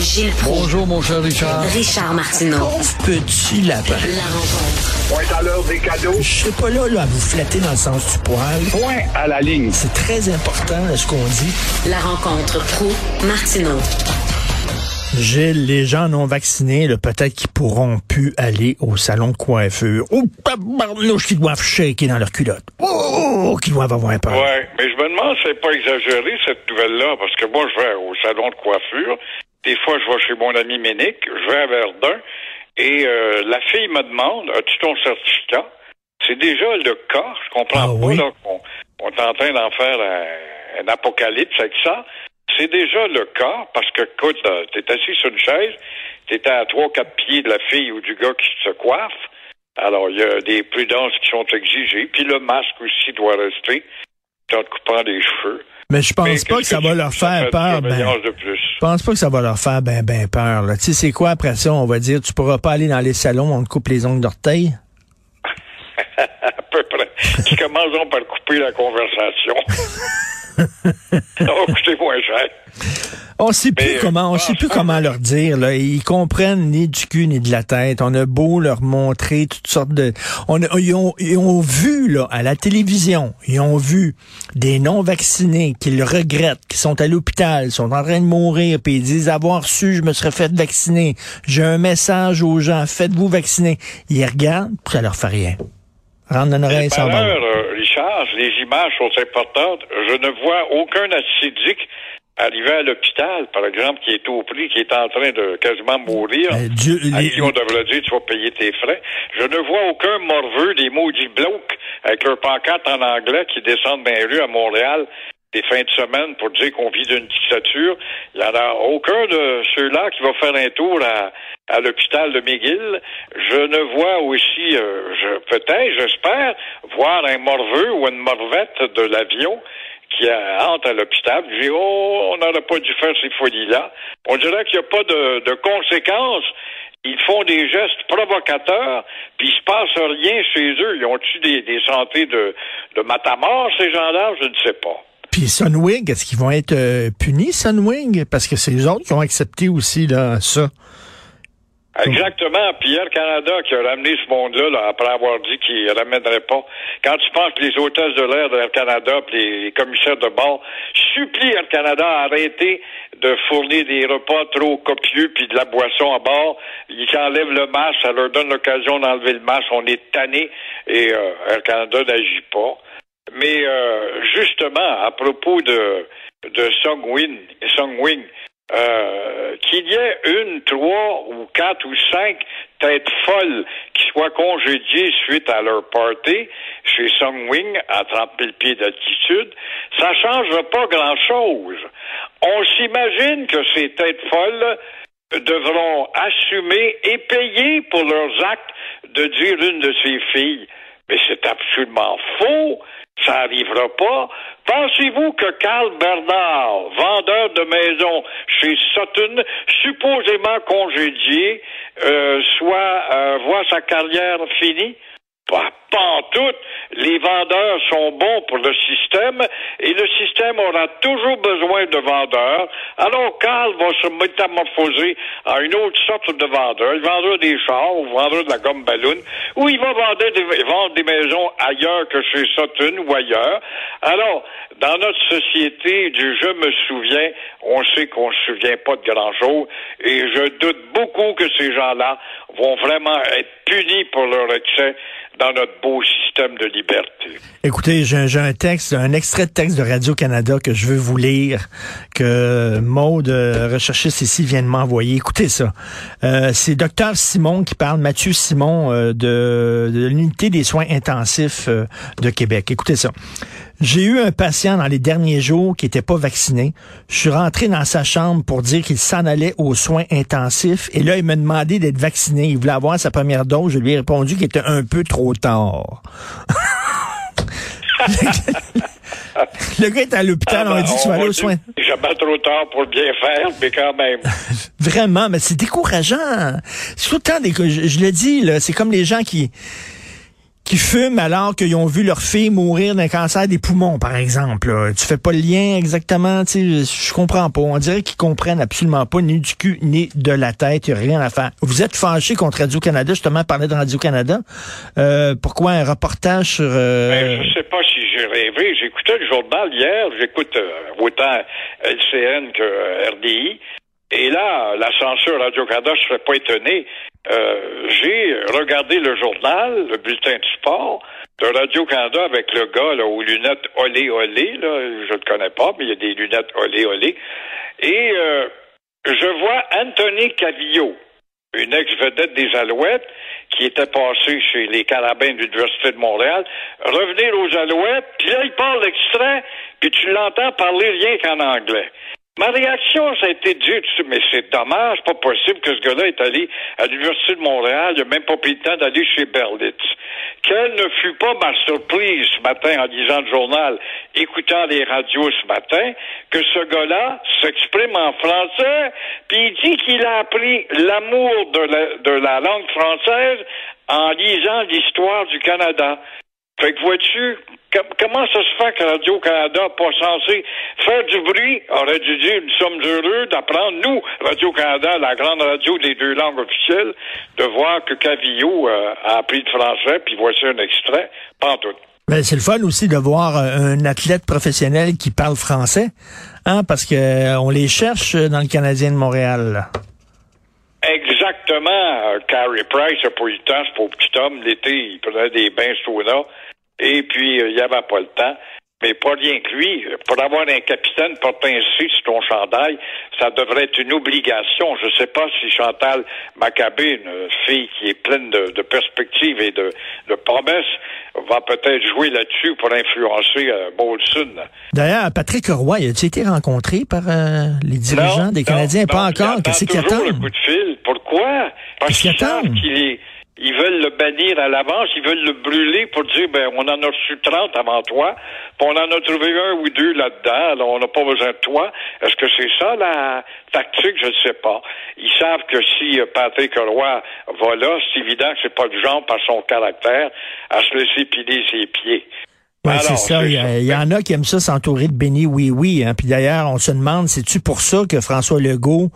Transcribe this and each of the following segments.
Gilles Proulx. Bonjour, mon cher Richard. Richard Martineau. Petit lapin. La rencontre. Point à l'heure des cadeaux. Je suis pas là, là à vous flatter dans le sens du poil. Point à la ligne. C'est très important ce qu'on dit. La rencontre pro martineau Gilles, les gens non vaccinés, là, peut-être qu'ils pourront plus aller au salon de coiffure. Oh, tabarnouche, qu'ils doivent shaker dans leur culotte. Oh, qu'ils doivent avoir peur. Ouais, mais je me demande si c'est pas exagéré cette nouvelle-là, parce que moi je vais au salon de coiffure, des fois je vais chez mon ami Ménic, je vais à Verdun, et euh, la fille me demande As-tu ton certificat? C'est déjà le cas, je comprends Ah pas oui? là, qu'on on est en train d'en faire un, un apocalypse avec ça. C'est déjà le cas, parce que écoute, t'es assis sur une chaise, t'es à trois, quatre pieds de la fille ou du gars qui se coiffe. Alors, il y a des prudences qui sont exigées, puis le masque aussi doit rester en te coupant les cheveux. Mais je pense pas que ça va leur faire peur. Ben, surveillance de plus. je pense pas que ça va leur faire ben ben peur. Tu sais, c'est quoi après ça? On va dire, tu pourras pas aller dans les salons, on te coupe les ongles d'orteil? à peu près. Qui commenceront par couper la conversation. Moins cher. On sait plus Mais, euh, comment, on sait plus comment leur dire. Là. Ils comprennent ni du cul ni de la tête. On a beau leur montrer toutes sortes de. On a- ils, ont, ils ont vu là à la télévision, ils ont vu des non vaccinés qui le regrettent, qui sont à l'hôpital, sont en train de mourir, puis ils disent avoir su, je me serais fait vacciner. J'ai un message aux gens, faites-vous vacciner. Ils regardent, puis ça leur fait rien. Rentre dans l'oreille, ça les images sont importantes. Je ne vois aucun acidique arriver à l'hôpital, par exemple, qui est au prix, qui est en train de quasiment mourir. Euh, Dieu- à les- qui on devrait dire tu vas payer tes frais. Je ne vois aucun morveux des maudits blocs avec leur pancarte en anglais qui descendent dans les rues à Montréal des fins de semaine pour dire qu'on vit d'une dictature. Il n'y en a aucun de ceux-là qui va faire un tour à, à l'hôpital de McGill. Je ne vois aussi, euh, je, peut-être, j'espère, voir un morveux ou une morvette de l'avion qui entre à l'hôpital. Je dis, oh, on n'aurait pas dû faire ces folies-là. On dirait qu'il n'y a pas de, de conséquences. Ils font des gestes provocateurs, puis il se passe rien chez eux. Ils ont-tu des, des santé de, de matamor, ces gens-là? Je ne sais pas. Puis Sunwing, est-ce qu'ils vont être euh, punis, Sunwing? Parce que c'est eux autres qui ont accepté aussi là, ça. Exactement. Puis Air Canada qui a ramené ce monde-là là, après avoir dit qu'il ne ramènerait pas. Quand tu penses que les hôtesses de l'air d'Air Canada puis les, les commissaires de bord supplient Air Canada à arrêter de fournir des repas trop copieux puis de la boisson à bord, ils enlèvent le masque, ça leur donne l'occasion d'enlever le masque. On est tanné et euh, Air Canada n'agit pas. Mais euh, justement, à propos de, de Songwin, Songwing, euh, qu'il y ait une, trois ou quatre ou cinq têtes folles qui soient congédiées suite à leur party chez Songwing à 30 000 pieds d'altitude, ça changera pas grand-chose. On s'imagine que ces têtes folles devront assumer et payer pour leurs actes de dire une de ces filles. Mais c'est absolument faux. Ça n'arrivera pas. Pensez-vous que Carl Bernard, vendeur de maisons chez Sutton, supposément congédié, euh, soit euh, voit sa carrière finie? Pas, pas en tout. Les vendeurs sont bons pour le système et le système aura toujours besoin de vendeurs. Alors Carl va se métamorphoser en une autre sorte de vendeur. Il vendra des chars ou vendra de la gomme ballon ou il va vendre des, vendre des maisons ailleurs que chez Sutton ou ailleurs. Alors, dans notre société du je me souviens, on sait qu'on se souvient pas de grand-chose et je doute beaucoup que ces gens-là vont vraiment être punis pour leur excès dans notre beau système de liberté. Écoutez, j'ai un texte, un extrait de texte de Radio-Canada que je veux vous lire, que Maude, euh, recherchiste ici, vient de m'envoyer. Écoutez ça. Euh, c'est Docteur Simon qui parle, Mathieu Simon, euh, de, de l'unité des soins intensifs euh, de Québec. Écoutez ça. J'ai eu un patient dans les derniers jours qui n'était pas vacciné. Je suis rentré dans sa chambre pour dire qu'il s'en allait aux soins intensifs. Et là, il m'a demandé d'être vacciné. Il voulait avoir sa première dose. Je lui ai répondu qu'il était un peu trop tard. Le gars est à l'hôpital, on a dit, tu vas aller aux soins. Jamais trop tard pour bien faire, mais quand même. Vraiment, mais c'est décourageant. C'est tout le temps des, je, je le dis, là, c'est comme les gens qui, qui fument alors qu'ils ont vu leur fille mourir d'un cancer des poumons, par exemple. Là. Tu fais pas le lien exactement, tu je comprends pas. On dirait qu'ils comprennent absolument pas ni du cul ni de la tête, y a rien à faire. Vous êtes fâché contre Radio-Canada, justement, parler de Radio-Canada. Euh, pourquoi un reportage sur... Euh... Ben, je sais pas si j'ai rêvé. J'écoutais le journal hier, j'écoute euh, autant LCN que euh, RDI. Et là, la censure Radio-Canada, je serais pas étonné. Euh, j'ai regardé le journal, le bulletin de sport de Radio-Canada avec le gars là, aux lunettes olé olé, là, je ne le connais pas, mais il y a des lunettes olé olé. Et euh, je vois Anthony Cavillo, une ex-vedette des Alouettes, qui était passé chez les Carabins de l'Université de Montréal, revenir aux Alouettes, puis là, il parle l'extrait, puis tu l'entends parler rien qu'en anglais. Ma réaction, ça a été de dire, mais c'est dommage, pas possible que ce gars-là est allé à l'Université de Montréal, il n'a même pas pris le temps d'aller chez Berlitz. Quelle ne fut pas ma surprise ce matin en lisant le journal, écoutant les radios ce matin, que ce gars-là s'exprime en français, puis il dit qu'il a appris l'amour de la, de la langue française en lisant l'histoire du Canada. Fait que vois-tu, comment ça se fait que Radio-Canada pas censé faire du bruit, aurait dû dire nous sommes heureux d'apprendre, nous, Radio-Canada, la grande radio des deux langues officielles, de voir que Cavillo euh, a appris le français, puis voici un extrait, pas en tout. Ben, c'est le fun aussi de voir euh, un athlète professionnel qui parle français, hein, parce que euh, on les cherche dans le Canadien de Montréal. Là. Exactement. Carey Price a pas eu le temps, ce pauvre petit homme. L'été, il prenait des bains sauna. Et puis, euh, il n'y avait pas le temps. Mais pas rien que lui. Pour avoir un capitaine porté ainsi sur ton chandail, ça devrait être une obligation. Je ne sais pas si Chantal Maccabé, une fille qui est pleine de, de perspectives et de, de, promesses, va peut-être jouer là-dessus pour influencer euh, Molson. D'ailleurs, Patrick Roy, a-t-il été rencontré par euh, les dirigeants non, des Canadiens? Non, pas non, encore. Qu'est-ce qu'il attend? attend? le coup de fil. Pourquoi? Parce qu'il attend? qu'il est ils veulent le bannir à l'avance, ils veulent le brûler pour dire, ben, on en a reçu 30 avant toi, puis on en a trouvé un ou deux là-dedans, alors on n'a pas besoin de toi. Est-ce que c'est ça la tactique? Je ne sais pas. Ils savent que si euh, Patrick Roy va là, c'est évident que c'est pas le genre, par son caractère, à se laisser piler ses pieds. Oui, c'est ça. Il y, il y, en a qui aiment ça s'entourer de béni oui oui. Hein. Puis d'ailleurs, on se demande, c'est-tu pour ça que François Legault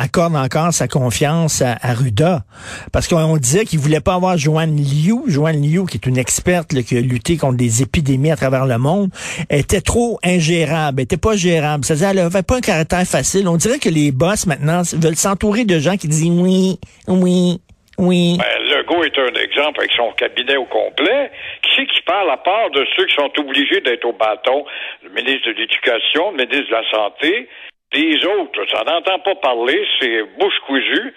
accorde encore sa confiance à, à Ruda. Parce qu'on disait qu'il voulait pas avoir Joanne Liu. Joanne Liu, qui est une experte là, qui a lutté contre des épidémies à travers le monde, était trop ingérable, était pas gérable. C'est-à-dire, elle avait pas un caractère facile. On dirait que les boss, maintenant, veulent s'entourer de gens qui disent oui, oui, oui. Ben, Legault est un exemple avec son cabinet au complet. Qui c'est qui parle à part de ceux qui sont obligés d'être au bâton? Le ministre de l'Éducation, le ministre de la Santé, les autres, ça n'entend pas parler, c'est bouche cousue.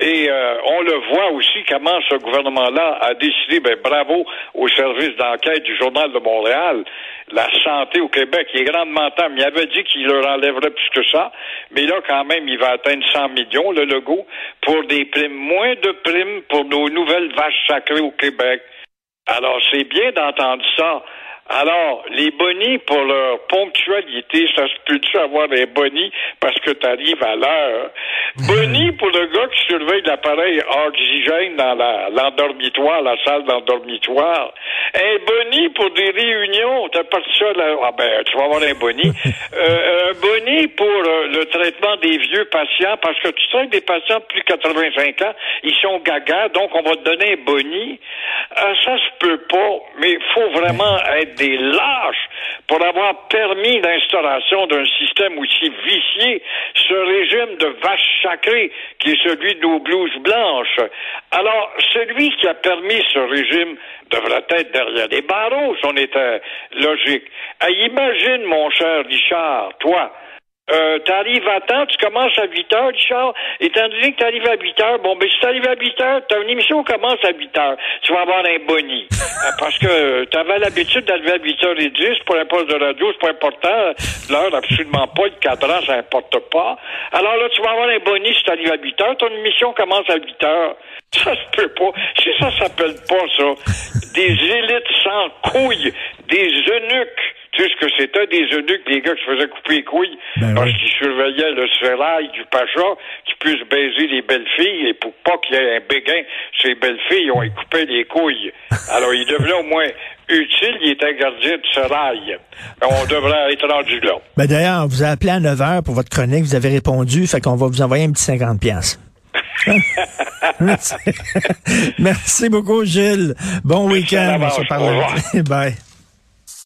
Et euh, on le voit aussi comment ce gouvernement-là a décidé, ben bravo au service d'enquête du Journal de Montréal, la santé au Québec est grandement temps. Il avait dit qu'il leur enlèverait plus que ça, mais là quand même il va atteindre 100 millions le logo pour des primes, moins de primes pour nos nouvelles vaches sacrées au Québec. Alors c'est bien d'entendre ça. Alors, les bonnies pour leur ponctualité, ça se peut-tu avoir des bonnies parce que tu arrives à l'heure? Bonnie pour le gars qui surveille l'appareil oxygène dans l'endormitoire, la, salle d'endormitoire. Un boni pour des réunions, t'as pas ça là. Ah ben, tu vas avoir un boni. euh, un boni pour euh, le traitement des vieux patients, parce que tu sais que des patients de plus de 85 ans, ils sont gaga, donc on va te donner un boni. Euh, ça se peut pas, mais il faut vraiment être des lâches pour avoir permis l'instauration d'un système aussi vicié, ce régime de vache sacrée qui est celui de nos blouses blanches. Alors, celui qui a permis ce régime devrait être derrière les barreaux, si on était logique. Hey, imagine, mon cher Richard, toi, euh, t'arrives à temps, tu commences à 8 heures, Richard. Étant donné que t'arrives à 8 heures, bon, ben, si t'arrives à 8 heures, t'as une émission qui commence à 8 heures. Tu vas avoir un boni. Parce que t'avais l'habitude d'arriver à 8h10 pour un poste de radio, c'est pas important. L'heure, absolument pas. Le cadran, ça importe pas. Alors là, tu vas avoir un boni si t'arrives à 8 heures. Ton émission commence à 8 heures. Ça se peut pas. Si ça s'appelle pas ça, des élites sans couilles, des eunuques, tu sais ce que c'était des eunuques, des gars qui se faisaient couper les couilles? Ben parce oui. qu'ils surveillaient le sérail du pacha, qui puisse baiser les belles filles et pour pas qu'il y ait un béguin, ces belles filles ont coupé les couilles. Alors, il devenait au moins utile, il était gardien de serail. On devrait être rendu là. Ben d'ailleurs, on vous a appelé à 9 h pour votre chronique, vous avez répondu, fait qu'on va vous envoyer un petit 50 pièces. Merci beaucoup, Gilles. Bon week-end. On se parle. Bye.